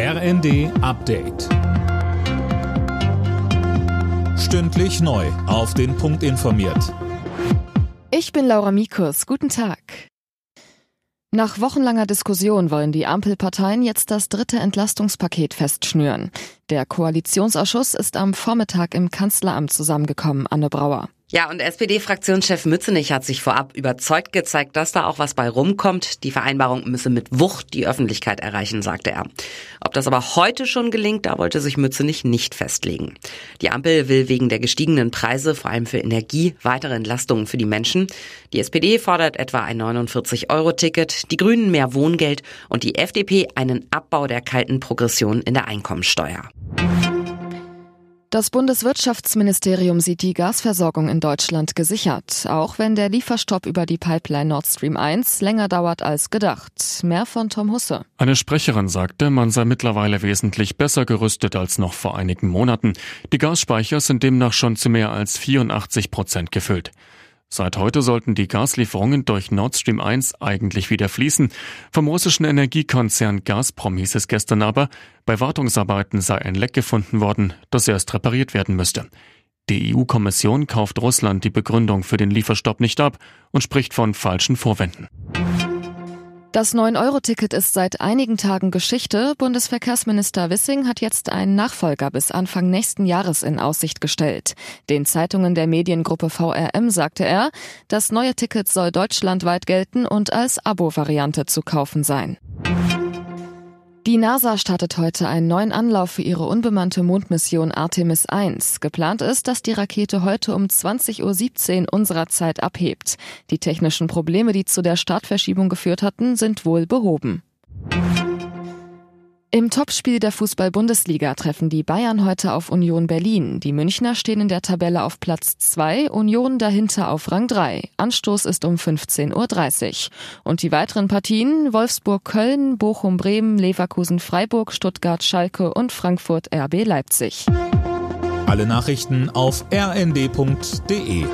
RND Update. Stündlich neu. Auf den Punkt informiert. Ich bin Laura Mikus. Guten Tag. Nach wochenlanger Diskussion wollen die Ampelparteien jetzt das dritte Entlastungspaket festschnüren. Der Koalitionsausschuss ist am Vormittag im Kanzleramt zusammengekommen, Anne Brauer. Ja, und SPD-Fraktionschef Mützenich hat sich vorab überzeugt gezeigt, dass da auch was bei rumkommt. Die Vereinbarung müsse mit Wucht die Öffentlichkeit erreichen, sagte er. Ob das aber heute schon gelingt, da wollte sich Mützenich nicht festlegen. Die Ampel will wegen der gestiegenen Preise, vor allem für Energie, weitere Entlastungen für die Menschen. Die SPD fordert etwa ein 49-Euro-Ticket, die Grünen mehr Wohngeld und die FDP einen Abbau der kalten Progression in der Einkommensteuer. Das Bundeswirtschaftsministerium sieht die Gasversorgung in Deutschland gesichert, auch wenn der Lieferstopp über die Pipeline Nord Stream 1 länger dauert als gedacht. Mehr von Tom Husse. Eine Sprecherin sagte, man sei mittlerweile wesentlich besser gerüstet als noch vor einigen Monaten. Die Gasspeicher sind demnach schon zu mehr als 84 Prozent gefüllt. Seit heute sollten die Gaslieferungen durch Nord Stream 1 eigentlich wieder fließen. Vom russischen Energiekonzern Gazprom hieß es gestern aber, bei Wartungsarbeiten sei ein Leck gefunden worden, das erst repariert werden müsste. Die EU-Kommission kauft Russland die Begründung für den Lieferstopp nicht ab und spricht von falschen Vorwänden. Das 9-Euro-Ticket ist seit einigen Tagen Geschichte. Bundesverkehrsminister Wissing hat jetzt einen Nachfolger bis Anfang nächsten Jahres in Aussicht gestellt. Den Zeitungen der Mediengruppe VRM sagte er, das neue Ticket soll deutschlandweit gelten und als Abo-Variante zu kaufen sein. Die NASA startet heute einen neuen Anlauf für ihre unbemannte Mondmission Artemis 1. Geplant ist, dass die Rakete heute um 20.17 Uhr unserer Zeit abhebt. Die technischen Probleme, die zu der Startverschiebung geführt hatten, sind wohl behoben. Im Topspiel der Fußball-Bundesliga treffen die Bayern heute auf Union Berlin. Die Münchner stehen in der Tabelle auf Platz 2, Union dahinter auf Rang 3. Anstoß ist um 15.30 Uhr. Und die weiteren Partien Wolfsburg-Köln, Bochum-Bremen, Leverkusen-Freiburg, Stuttgart-Schalke und Frankfurt-RB Leipzig. Alle Nachrichten auf rnd.de